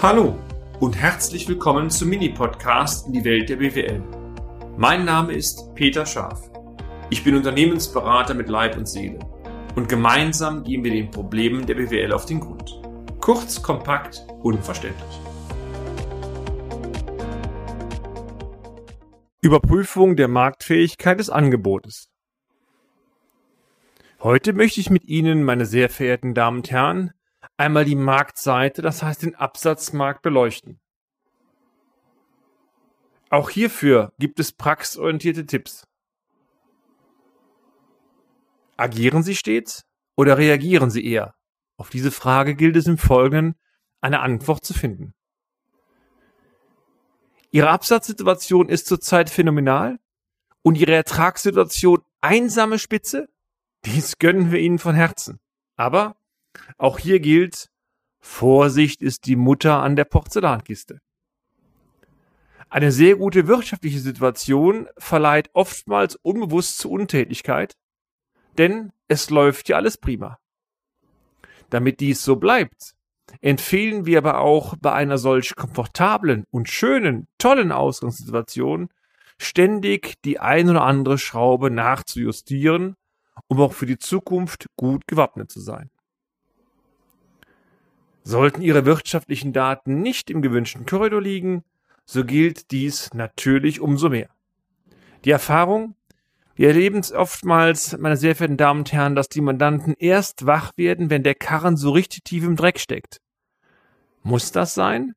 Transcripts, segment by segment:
Hallo und herzlich willkommen zum Mini-Podcast in die Welt der BWL. Mein Name ist Peter Scharf. Ich bin Unternehmensberater mit Leib und Seele und gemeinsam gehen wir den Problemen der BWL auf den Grund. Kurz, kompakt, unverständlich. Überprüfung der Marktfähigkeit des Angebotes. Heute möchte ich mit Ihnen, meine sehr verehrten Damen und Herren, einmal die Marktseite, das heißt den Absatzmarkt beleuchten. Auch hierfür gibt es praxisorientierte Tipps. Agieren Sie stets oder reagieren Sie eher? Auf diese Frage gilt es im Folgenden eine Antwort zu finden. Ihre Absatzsituation ist zurzeit phänomenal und Ihre Ertragssituation einsame Spitze? Dies gönnen wir Ihnen von Herzen. Aber auch hier gilt, Vorsicht ist die Mutter an der Porzellankiste. Eine sehr gute wirtschaftliche Situation verleiht oftmals unbewusst zu Untätigkeit, denn es läuft ja alles prima. Damit dies so bleibt, empfehlen wir aber auch bei einer solch komfortablen und schönen, tollen Ausgangssituation ständig die ein oder andere Schraube nachzujustieren, um auch für die Zukunft gut gewappnet zu sein. Sollten Ihre wirtschaftlichen Daten nicht im gewünschten Korridor liegen, so gilt dies natürlich umso mehr. Die Erfahrung, wir erleben es oftmals, meine sehr verehrten Damen und Herren, dass die Mandanten erst wach werden, wenn der Karren so richtig tief im Dreck steckt. Muss das sein?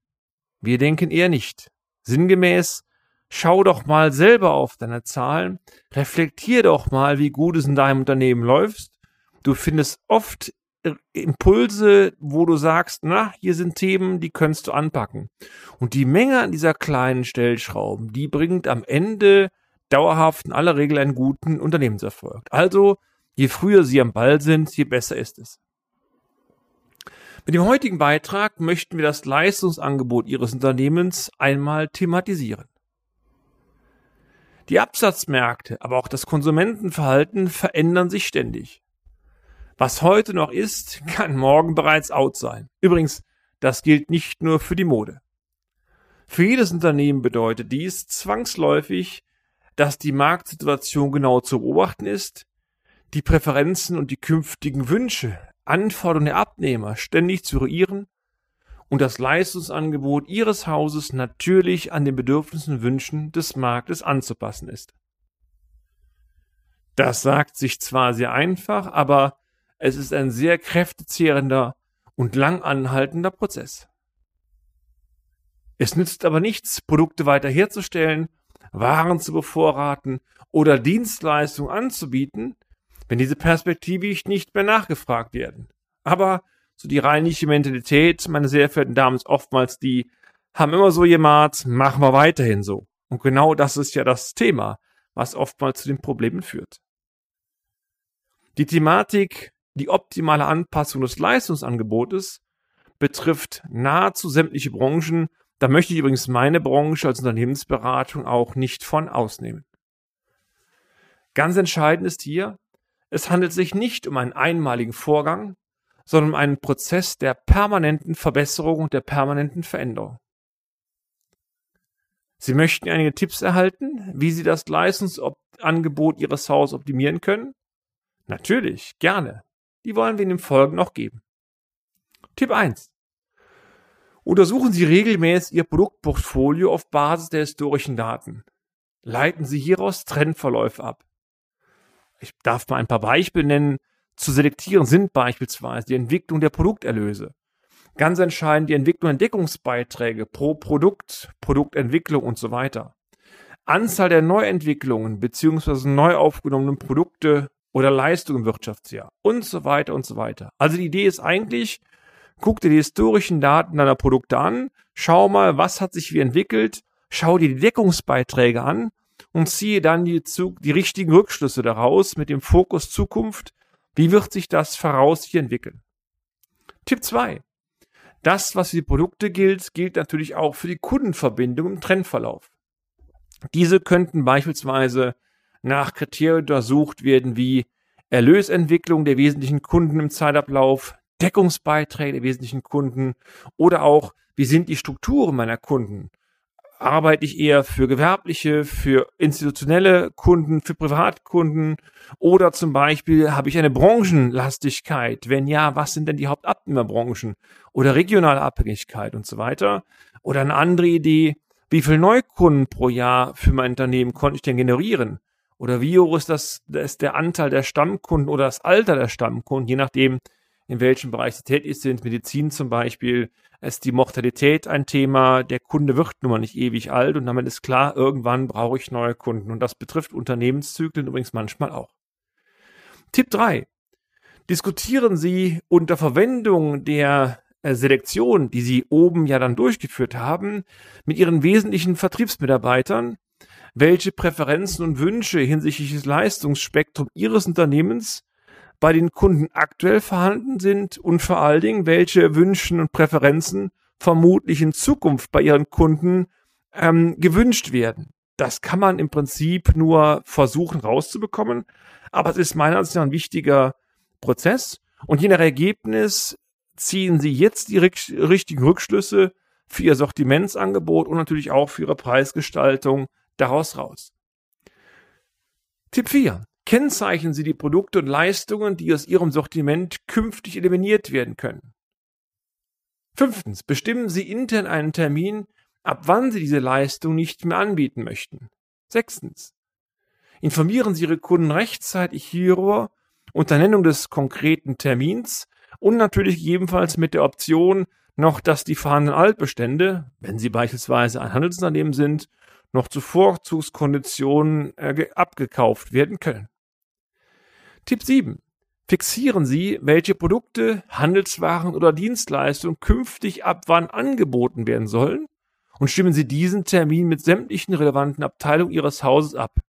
Wir denken eher nicht. Sinngemäß, schau doch mal selber auf deine Zahlen, reflektier doch mal, wie gut es in deinem Unternehmen läuft. Du findest oft Impulse, wo du sagst, na, hier sind Themen, die kannst du anpacken. Und die Menge an dieser kleinen Stellschrauben, die bringt am Ende dauerhaft in aller Regel einen guten Unternehmenserfolg. Also, je früher sie am Ball sind, je besser ist es. Mit dem heutigen Beitrag möchten wir das Leistungsangebot Ihres Unternehmens einmal thematisieren. Die Absatzmärkte, aber auch das Konsumentenverhalten verändern sich ständig. Was heute noch ist, kann morgen bereits out sein. Übrigens, das gilt nicht nur für die Mode. Für jedes Unternehmen bedeutet dies zwangsläufig, dass die Marktsituation genau zu beobachten ist, die Präferenzen und die künftigen Wünsche, Anforderungen der Abnehmer ständig zu eruieren und das Leistungsangebot Ihres Hauses natürlich an den Bedürfnissen und Wünschen des Marktes anzupassen ist. Das sagt sich zwar sehr einfach, aber es ist ein sehr kräftezehrender und lang anhaltender Prozess. Es nützt aber nichts, Produkte weiter herzustellen, Waren zu bevorraten oder Dienstleistungen anzubieten, wenn diese perspektivisch nicht mehr nachgefragt werden. Aber so die rheinische Mentalität, meine sehr verehrten Damen, ist oftmals die, haben immer so jemand, machen wir weiterhin so. Und genau das ist ja das Thema, was oftmals zu den Problemen führt. Die Thematik die optimale Anpassung des Leistungsangebotes betrifft nahezu sämtliche Branchen. Da möchte ich übrigens meine Branche als Unternehmensberatung auch nicht von ausnehmen. Ganz entscheidend ist hier, es handelt sich nicht um einen einmaligen Vorgang, sondern um einen Prozess der permanenten Verbesserung und der permanenten Veränderung. Sie möchten einige Tipps erhalten, wie Sie das Leistungsangebot Ihres Hauses optimieren können? Natürlich, gerne. Die wollen wir in den Folgen noch geben. Tipp 1. Untersuchen Sie regelmäßig Ihr Produktportfolio auf Basis der historischen Daten. Leiten Sie hieraus Trendverläufe ab. Ich darf mal ein paar Beispiele nennen. Zu selektieren sind beispielsweise die Entwicklung der Produkterlöse. Ganz entscheidend die Entwicklung Entdeckungsbeiträge pro Produkt, Produktentwicklung und so weiter. Anzahl der Neuentwicklungen bzw. neu aufgenommenen Produkte oder Leistung im Wirtschaftsjahr und so weiter und so weiter. Also die Idee ist eigentlich, guck dir die historischen Daten deiner Produkte an, schau mal, was hat sich wie entwickelt, schau dir die Deckungsbeiträge an und ziehe dann die, die richtigen Rückschlüsse daraus mit dem Fokus Zukunft. Wie wird sich das voraussichtlich entwickeln? Tipp 2. Das, was für die Produkte gilt, gilt natürlich auch für die Kundenverbindung im Trendverlauf. Diese könnten beispielsweise nach Kriterien untersucht werden wie Erlösentwicklung der wesentlichen Kunden im Zeitablauf, Deckungsbeiträge der wesentlichen Kunden oder auch, wie sind die Strukturen meiner Kunden? Arbeite ich eher für gewerbliche, für institutionelle Kunden, für Privatkunden oder zum Beispiel habe ich eine Branchenlastigkeit? Wenn ja, was sind denn die Hauptabnehmerbranchen oder regionale Abhängigkeit und so weiter? Oder eine andere Idee, wie viel Neukunden pro Jahr für mein Unternehmen konnte ich denn generieren? Oder wie hoch ist das, das ist der Anteil der Stammkunden oder das Alter der Stammkunden, je nachdem, in welchem Bereich sie tätig sind. Medizin zum Beispiel, ist die Mortalität ein Thema. Der Kunde wird nun mal nicht ewig alt und damit ist klar, irgendwann brauche ich neue Kunden. Und das betrifft Unternehmenszyklen übrigens manchmal auch. Tipp 3. Diskutieren Sie unter Verwendung der äh, Selektion, die Sie oben ja dann durchgeführt haben, mit Ihren wesentlichen Vertriebsmitarbeitern, welche Präferenzen und Wünsche hinsichtlich des Leistungsspektrums Ihres Unternehmens bei den Kunden aktuell vorhanden sind und vor allen Dingen, welche Wünschen und Präferenzen vermutlich in Zukunft bei ihren Kunden ähm, gewünscht werden. Das kann man im Prinzip nur versuchen rauszubekommen, aber es ist meiner Ansicht nach ein wichtiger Prozess und je nach Ergebnis ziehen Sie jetzt die richtigen Rückschlüsse für Ihr Sortimentsangebot und natürlich auch für Ihre Preisgestaltung daraus raus. Tipp 4. Kennzeichnen Sie die Produkte und Leistungen, die aus Ihrem Sortiment künftig eliminiert werden können. Fünftens, bestimmen Sie intern einen Termin, ab wann Sie diese Leistung nicht mehr anbieten möchten. Sechstens, informieren Sie Ihre Kunden rechtzeitig hierüber unter Nennung des konkreten Termins und natürlich gegebenenfalls mit der Option noch, dass die vorhandenen Altbestände, wenn Sie beispielsweise ein Handelsunternehmen sind, noch zu Vorzugskonditionen äh, abgekauft werden können. Tipp 7. Fixieren Sie, welche Produkte, Handelswaren oder Dienstleistungen künftig ab wann angeboten werden sollen und stimmen Sie diesen Termin mit sämtlichen relevanten Abteilungen Ihres Hauses ab.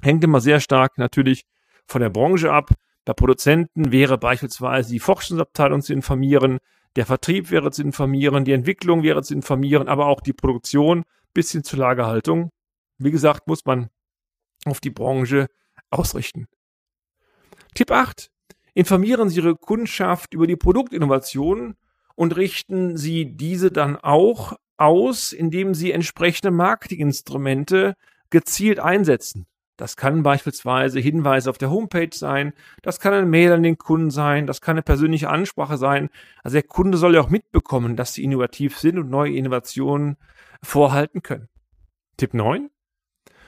Hängt immer sehr stark natürlich von der Branche ab. Bei Produzenten wäre beispielsweise die Forschungsabteilung zu informieren, der Vertrieb wäre zu informieren, die Entwicklung wäre zu informieren, aber auch die Produktion bis hin zur Lagerhaltung. Wie gesagt, muss man auf die Branche ausrichten. Tipp 8. Informieren Sie Ihre Kundschaft über die Produktinnovationen und richten Sie diese dann auch aus, indem Sie entsprechende Marketinginstrumente gezielt einsetzen. Das kann beispielsweise Hinweise auf der Homepage sein, das kann ein Mail an den Kunden sein, das kann eine persönliche Ansprache sein. Also der Kunde soll ja auch mitbekommen, dass sie innovativ sind und neue Innovationen vorhalten können. Tipp 9.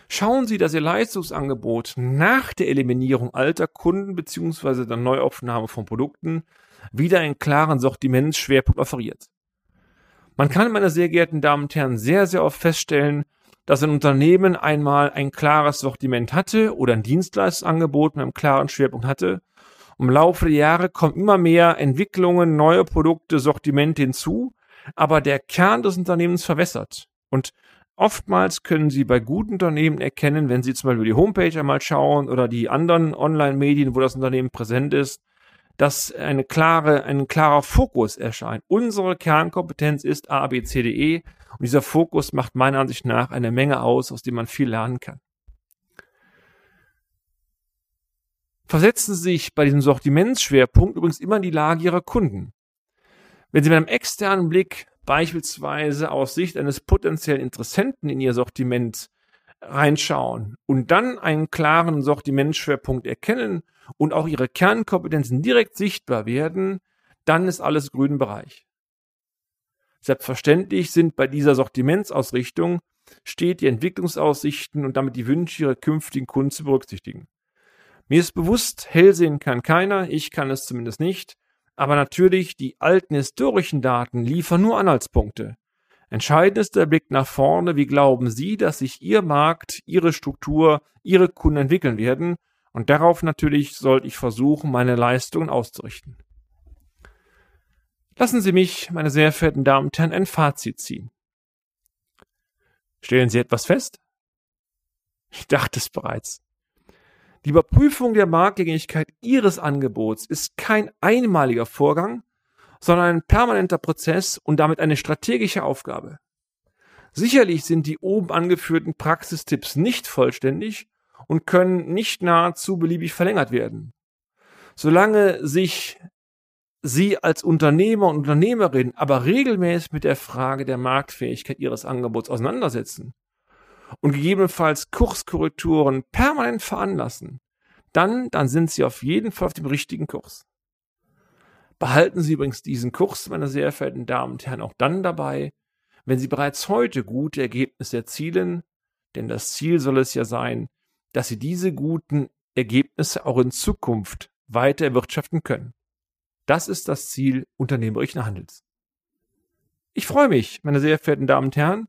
Schauen Sie, dass Ihr Leistungsangebot nach der Eliminierung alter Kunden bzw. der Neuaufnahme von Produkten wieder einen klaren Sortimentsschwerpunkt offeriert. Man kann, meine sehr geehrten Damen und Herren, sehr, sehr oft feststellen, dass ein Unternehmen einmal ein klares Sortiment hatte oder ein Dienstleistungsangebot mit einem klaren Schwerpunkt hatte. Im Laufe der Jahre kommen immer mehr Entwicklungen, neue Produkte, Sortimente hinzu, aber der Kern des Unternehmens verwässert. Und Oftmals können Sie bei guten Unternehmen erkennen, wenn Sie zum Beispiel die Homepage einmal schauen oder die anderen Online-Medien, wo das Unternehmen präsent ist, dass eine klare, ein klarer Fokus erscheint. Unsere Kernkompetenz ist A, B, C, D, E. Und dieser Fokus macht meiner Ansicht nach eine Menge aus, aus dem man viel lernen kann. Versetzen Sie sich bei diesem Sortimentsschwerpunkt übrigens immer in die Lage Ihrer Kunden. Wenn Sie mit einem externen Blick beispielsweise aus Sicht eines potenziellen Interessenten in ihr Sortiment reinschauen und dann einen klaren Sortimentschwerpunkt erkennen und auch ihre Kernkompetenzen direkt sichtbar werden, dann ist alles grünen Bereich. Selbstverständlich sind bei dieser Sortimentsausrichtung steht die Entwicklungsaussichten und damit die Wünsche ihrer künftigen Kunden zu berücksichtigen. Mir ist bewusst, hell sehen kann keiner, ich kann es zumindest nicht, aber natürlich, die alten historischen Daten liefern nur Anhaltspunkte. Entscheidend ist der Blick nach vorne. Wie glauben Sie, dass sich Ihr Markt, Ihre Struktur, Ihre Kunden entwickeln werden? Und darauf natürlich sollte ich versuchen, meine Leistungen auszurichten. Lassen Sie mich, meine sehr verehrten Damen und Herren, ein Fazit ziehen. Stellen Sie etwas fest? Ich dachte es bereits. Die Überprüfung der Marktgängigkeit Ihres Angebots ist kein einmaliger Vorgang, sondern ein permanenter Prozess und damit eine strategische Aufgabe. Sicherlich sind die oben angeführten Praxistipps nicht vollständig und können nicht nahezu beliebig verlängert werden. Solange sich Sie als Unternehmer und Unternehmerin aber regelmäßig mit der Frage der Marktfähigkeit Ihres Angebots auseinandersetzen und gegebenenfalls Kurskorrekturen permanent veranlassen, dann, dann sind Sie auf jeden Fall auf dem richtigen Kurs. Behalten Sie übrigens diesen Kurs, meine sehr verehrten Damen und Herren, auch dann dabei, wenn Sie bereits heute gute Ergebnisse erzielen, denn das Ziel soll es ja sein, dass Sie diese guten Ergebnisse auch in Zukunft weiter erwirtschaften können. Das ist das Ziel unternehmerischen Handels. Ich freue mich, meine sehr verehrten Damen und Herren,